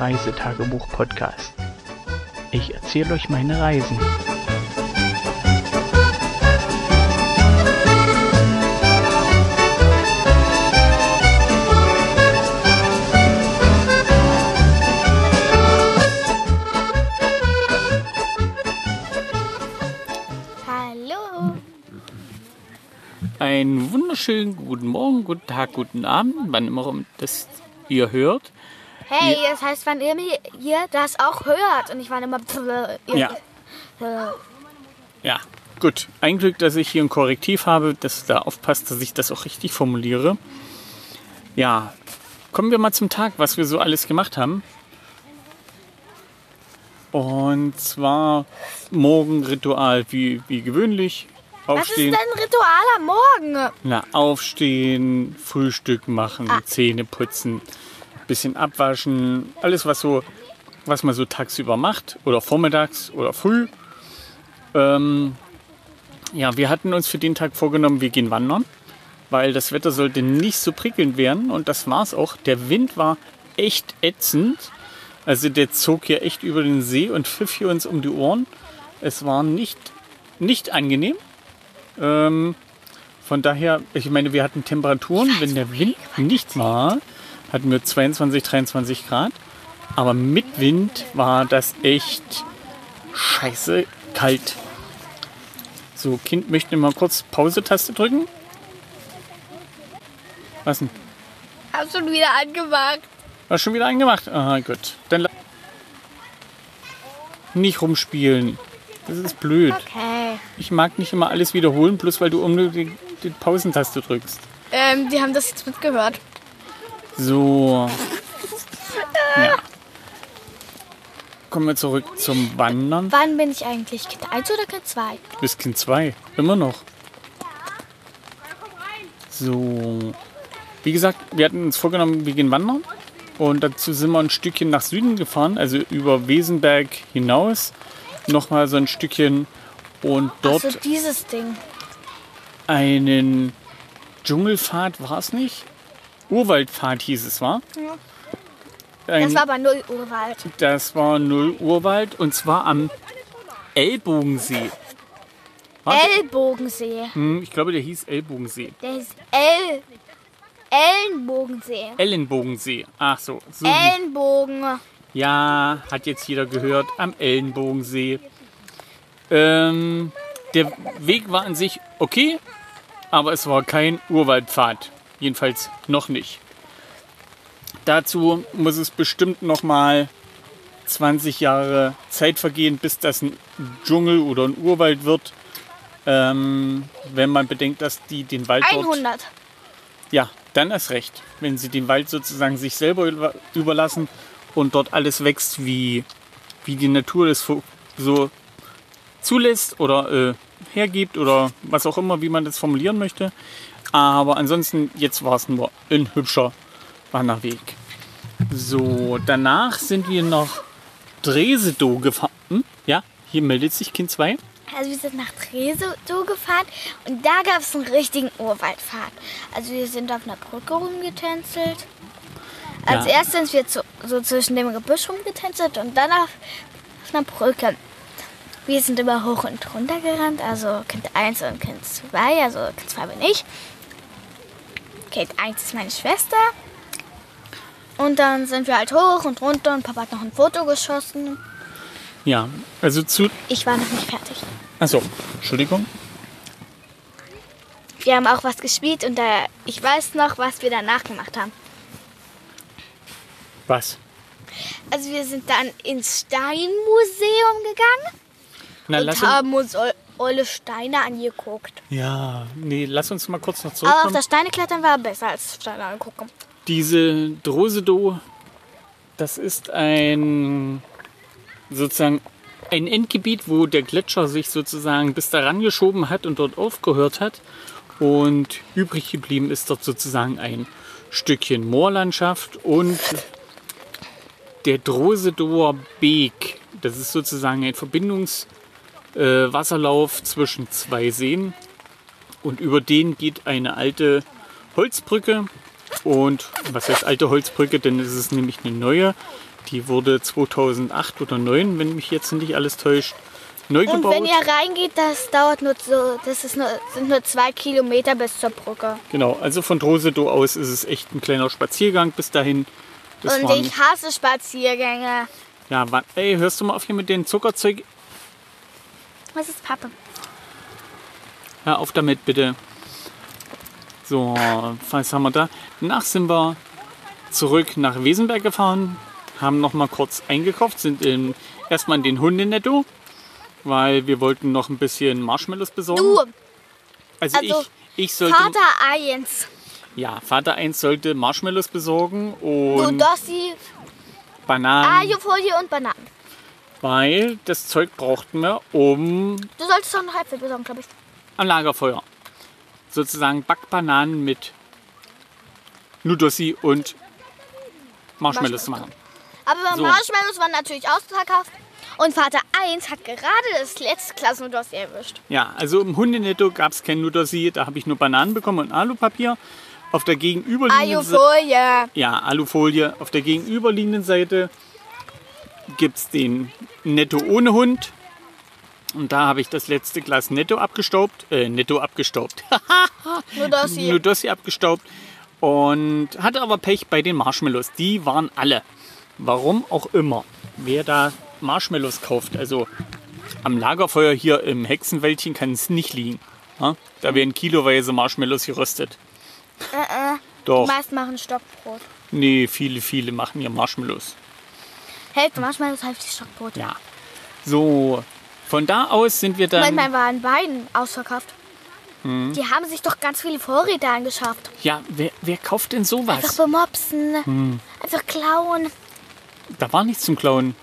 Reisetagebuch-Podcast. Ich erzähle euch meine Reisen. Hallo. Einen wunderschönen guten Morgen, guten Tag, guten Abend, wann immer das ihr hört. Hey, das heißt, wann ihr, mir- ihr das auch hört. Und ich war immer. Ihr, Ja. Äh, Ja, gut. Ein Glück, dass ich hier ein Korrektiv habe, das da aufpasst, dass ich das auch richtig formuliere. Ja, kommen wir mal zum Tag, was wir so alles gemacht haben. Und zwar Morgenritual wie, wie gewöhnlich. Was ist Aufstehen, denn Ritual am Morgen? na, aufstehen, Frühstück machen, Ah. Zähne putzen, bisschen abwaschen, alles was so, was man so tagsüber macht oder vormittags oder früh. Ähm, ja, wir hatten uns für den Tag vorgenommen, wir gehen wandern, weil das Wetter sollte nicht so prickelnd werden und das war es auch. Der Wind war echt ätzend. Also der zog hier echt über den See und pfiff hier uns um die Ohren. Es war nicht, nicht angenehm. Ähm, von daher, ich meine, wir hatten Temperaturen, wenn der Wind nicht war, hatten wir 22, 23 Grad. Aber mit Wind war das echt scheiße kalt. So, Kind möchte mal kurz Pause-Taste drücken. Was denn? Hab schon wieder angemacht. War schon wieder angemacht? Aha, gut. Dann nicht rumspielen. Das ist blöd. Okay. Ich mag nicht immer alles wiederholen, bloß weil du unnötig die Pausentaste drückst. Ähm, die haben das jetzt mitgehört. So. Ja. Kommen wir zurück zum Wandern. Wann bin ich eigentlich? Kind 1 oder Kind 2? Du bist Kind 2. Immer noch. So. Wie gesagt, wir hatten uns vorgenommen, wir gehen wandern. Und dazu sind wir ein Stückchen nach Süden gefahren, also über Wesenberg hinaus. Nochmal so ein Stückchen. Und dort Also dieses Ding. einen Dschungelpfad war es nicht? Urwaldpfad hieß es, war? Ein, Das war aber null Urwald. das war Null Urwald und zwar am Ellbogensee. Warte. Ellbogensee. Hm, ich glaube, der hieß Ellbogensee. Der ist El. Ellenbogensee. Ellenbogensee. Ach so. so Ellenbogen. ja, hat jetzt jeder gehört. Am Ellenbogensee. Ähm, der Weg war an sich okay, aber es war kein Urwaldpfad. Jedenfalls noch nicht. Dazu muss es bestimmt noch mal 20 Jahre Zeit vergehen, bis das ein Dschungel oder ein Urwald wird. Ähm, wenn man bedenkt, dass die den Wald dort 100. ja, dann erst recht. Wenn sie den Wald sozusagen sich selber über- überlassen und dort alles wächst, wie, wie die Natur das so- so zulässt oder äh, hergibt oder was auch immer, wie man das formulieren möchte. Aber ansonsten, jetzt war es nur ein hübscher Wanderweg. So, danach sind wir nach Dresedow gefahren. Hm? Ja, hier meldet sich Kind 2. Also wir sind nach Tresedow gefahren und da gab es einen richtigen Urwaldpfad. Also wir sind auf einer Brücke rumgetänzelt. Als Ja. erstes sind wir zu, so zwischen dem Gebüsch rumgetänzelt und dann auf, auf einer Brücke. Wir sind immer hoch und runter gerannt, also Kind 1 und Kind 2, also Kind 2 bin ich. Kind 1 ist meine Schwester. Und dann sind wir halt hoch und runter und Papa hat noch ein Foto geschossen. Ja, also zu. Ich war noch nicht fertig. Achso, Entschuldigung. Wir haben auch was gespielt und da, ich weiß noch, was wir danach gemacht haben. Was? Also wir sind dann ins Steinmuseum gegangen Na, und haben uns olle Steine angeguckt. Ja, nee, lass uns mal kurz noch Aber auf das Steine klettern war besser als Steine angucken. Diese Drosedow, das ist ein sozusagen ein Endgebiet, wo der Gletscher sich sozusagen bis daran geschoben hat und dort aufgehört hat. Und übrig geblieben ist dort sozusagen ein Stückchen Moorlandschaft und der Drosedower Beek. Das ist sozusagen ein Verbindungswasserlauf äh, Wasserlauf zwischen zwei Seen. Und über den geht eine alte Holzbrücke Und was heißt alte Holzbrücke? Denn es ist nämlich eine neue. Die wurde 2008 oder 2009, wenn mich jetzt nicht alles täuscht, neu Und gebaut. wenn ihr reingeht, das dauert nur so, das ist nur, sind nur zwei Kilometer bis zur Brücke. Genau, also von Drosedow aus ist es echt ein kleiner Spaziergang bis dahin. Und waren, ich hasse Spaziergänge. ja, ey, hörst du mal auf hier mit dem Zuckerzeug? Was ist Papa? Hör auf damit bitte. So, was haben wir da? Danach sind wir zurück nach Wesenberg gefahren, haben noch mal kurz eingekauft, sind in, erstmal in den Hundenetto, weil wir wollten noch ein bisschen Marshmallows besorgen. Du, also, also ich, ich sollte, Vater 1. ja, Vater 1 sollte Marshmallows besorgen Du, und Dossi, Bananen, Alufolie und Bananen. Weil das Zeug brauchten wir, um Du solltest doch noch Äpfel besorgen, glaube ich. am Lagerfeuer sozusagen Backbananen mit Nudossi und Marshmallows zu machen. Aber So. Marshmallows waren natürlich ausverkauft. Und Vater 1 hat gerade das letzte Klassen und Dossi erwischt. Ja, also im Hundenetto gab es kein Nudossi, da habe ich nur Bananen bekommen und Alupapier. Auf der gegenüberliegenden Seite, Alufolie. ja, Alufolie. Auf der gegenüberliegenden Seite gibt es den Netto ohne Hund. Und da habe ich das letzte Glas Netto abgestaubt. Äh, Netto abgestaubt. Nur Dossi. Nudossi abgestaubt. Und hatte aber Pech bei den Marshmallows. Die waren alle. Warum auch immer. Wer da Marshmallows kauft, also am Lagerfeuer hier im Hexenwäldchen kann es nicht liegen. Ja? Da werden kiloweise Marshmallows geröstet. Äh, äh. Doch. Die meisten machen Stockbrot. Nee, viele, viele machen hier Marshmallows. Hälfte Marshmallows, Hälfte Stockbrot. Ja. So, von da aus sind wir dann. Manchmal waren beiden ausverkauft. Hm. Die haben sich doch ganz viele Vorräte angeschafft. Ja, wer, wer kauft denn Einfach sowas? bemopsen. Hm. Einfach klauen. Da war nichts zum Klauen.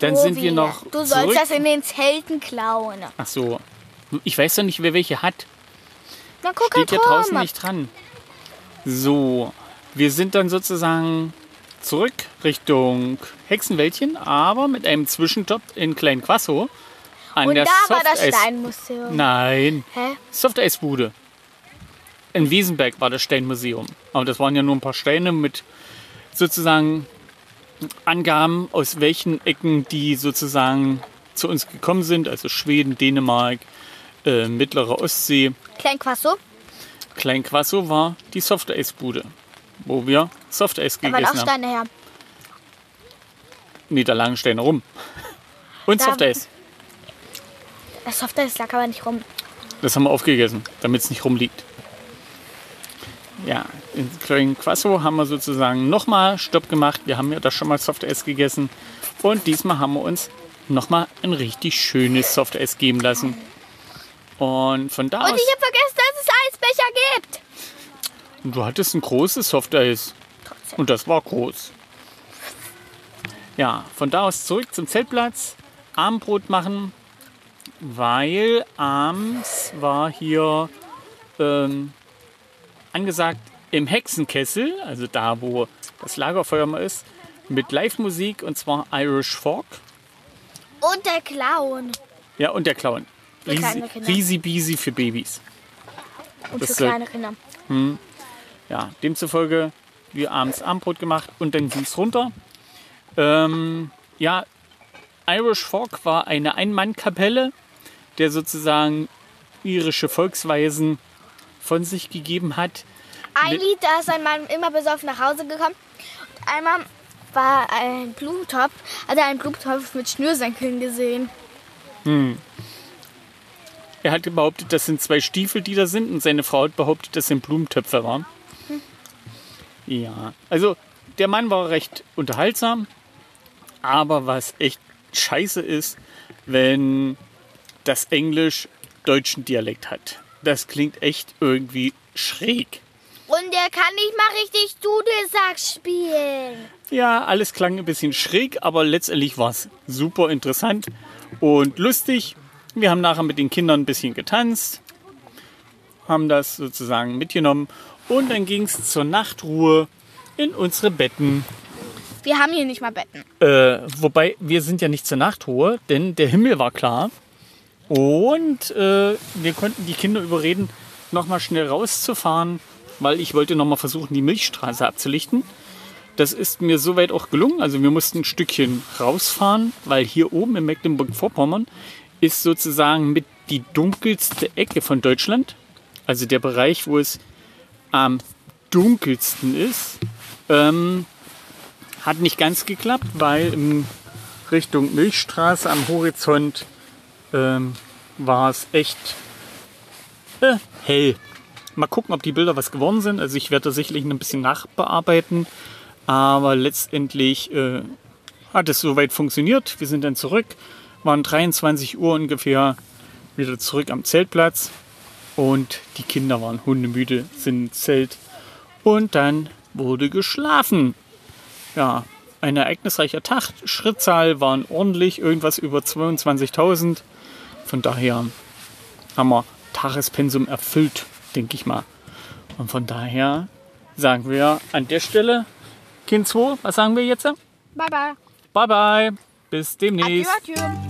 Dann So sind wir noch. Du zurück. sollst das in den Zelten klauen. Ach so. Ich weiß doch nicht, wer welche hat. Dann guck Steht halt ja draußen nicht dran. So, wir sind dann sozusagen zurück Richtung Hexenwäldchen, aber mit einem Zwischenstopp in Klein Quasso an Und der da war das Steinmuseum. Nein, Hä? Softeisbude. In Wiesenberg war das Steinmuseum. Aber das waren ja nur ein paar Steine mit sozusagen Angaben, aus welchen Ecken die sozusagen zu uns gekommen sind. Also Schweden, Dänemark, äh, mittlere Ostsee. Klein Quasso. Klein Quasso war die Softeisbude, wo wir Softeis Da waren auch gegessen haben. Steine her. Nee, da lagen Steine rum. Und Da- Softeis. Das Softeis lag aber nicht rum. Das haben wir aufgegessen, damit es nicht rumliegt. Ja, in Klein Quasso haben wir sozusagen nochmal Stopp gemacht. Wir haben ja da schon mal Softeis gegessen. Und diesmal haben wir uns nochmal ein richtig schönes Softeis geben lassen. Und von da Und aus. ich habe vergessen, dass es Eisbecher gibt. Du hattest ein großes Softeis. Und das war groß. Ja, von da aus zurück zum Zeltplatz. Abendbrot machen, weil abends war hier ähm, angesagt im Hexenkessel, also da, wo das Lagerfeuer mal ist, mit Live-Musik und zwar Irish Folk. Und der Clown. Ja, und der Clown. Riesi, Beasy für Babys. Und Das für kleine Kinder. Ja, demzufolge wir abends Abendbrot gemacht und dann ging es runter. Ähm, ja, Irish Folk war eine Ein-Mann-Kapelle, der sozusagen irische Volksweisen von sich gegeben hat. Ein Lied, da ist ein Mann immer besoffen nach Hause gekommen. Und einmal war ein Blumentopf, hat er einen Blumentopf mit Schnürsenkeln gesehen. Er hat behauptet, das sind zwei Stiefel, die da sind, und seine Frau hat behauptet, das sind Blumentöpfe waren. Ja, also der Mann war recht unterhaltsam, aber was echt scheiße ist, wenn das Englisch deutschen Dialekt hat. Das klingt echt irgendwie schräg. Und der kann nicht mal richtig Dudelsack spielen. Ja, alles klang ein bisschen schräg, aber letztendlich war es super interessant und lustig. Wir haben nachher mit den Kindern ein bisschen getanzt, haben das sozusagen mitgenommen und dann ging es zur Nachtruhe in unsere Betten. Wir haben hier nicht mal Betten. Äh, wobei wir sind ja nicht zur Nachtruhe, denn der Himmel war klar und äh, wir konnten die Kinder überreden, nochmal schnell rauszufahren weil ich wollte nochmal versuchen, die Milchstraße abzulichten. Das ist mir soweit auch gelungen. Also wir mussten ein Stückchen rausfahren, weil hier oben in Mecklenburg-Vorpommern ist sozusagen mit die dunkelste Ecke von Deutschland. Also der Bereich, wo es am dunkelsten ist. Ähm, hat nicht ganz geklappt, weil in Richtung Milchstraße am Horizont ähm, war es echt äh, hell. Mal gucken, ob die Bilder was geworden sind. Also ich werde da sicherlich ein bisschen nachbearbeiten. Aber letztendlich äh, hat es soweit funktioniert. Wir sind dann zurück. Waren 23 Uhr ungefähr wieder zurück am Zeltplatz. Und die Kinder waren hundemüde, sind im Zelt. Und dann wurde geschlafen. Ja, ein ereignisreicher Tag. Schrittzahl waren ordentlich, irgendwas über 22.000. Von daher haben wir Tagespensum erfüllt, denke ich mal. Und von daher sagen wir an der Stelle, Kind 2, was sagen wir jetzt? Bye bye. Bye bye. Bis demnächst. Adieu, adieu.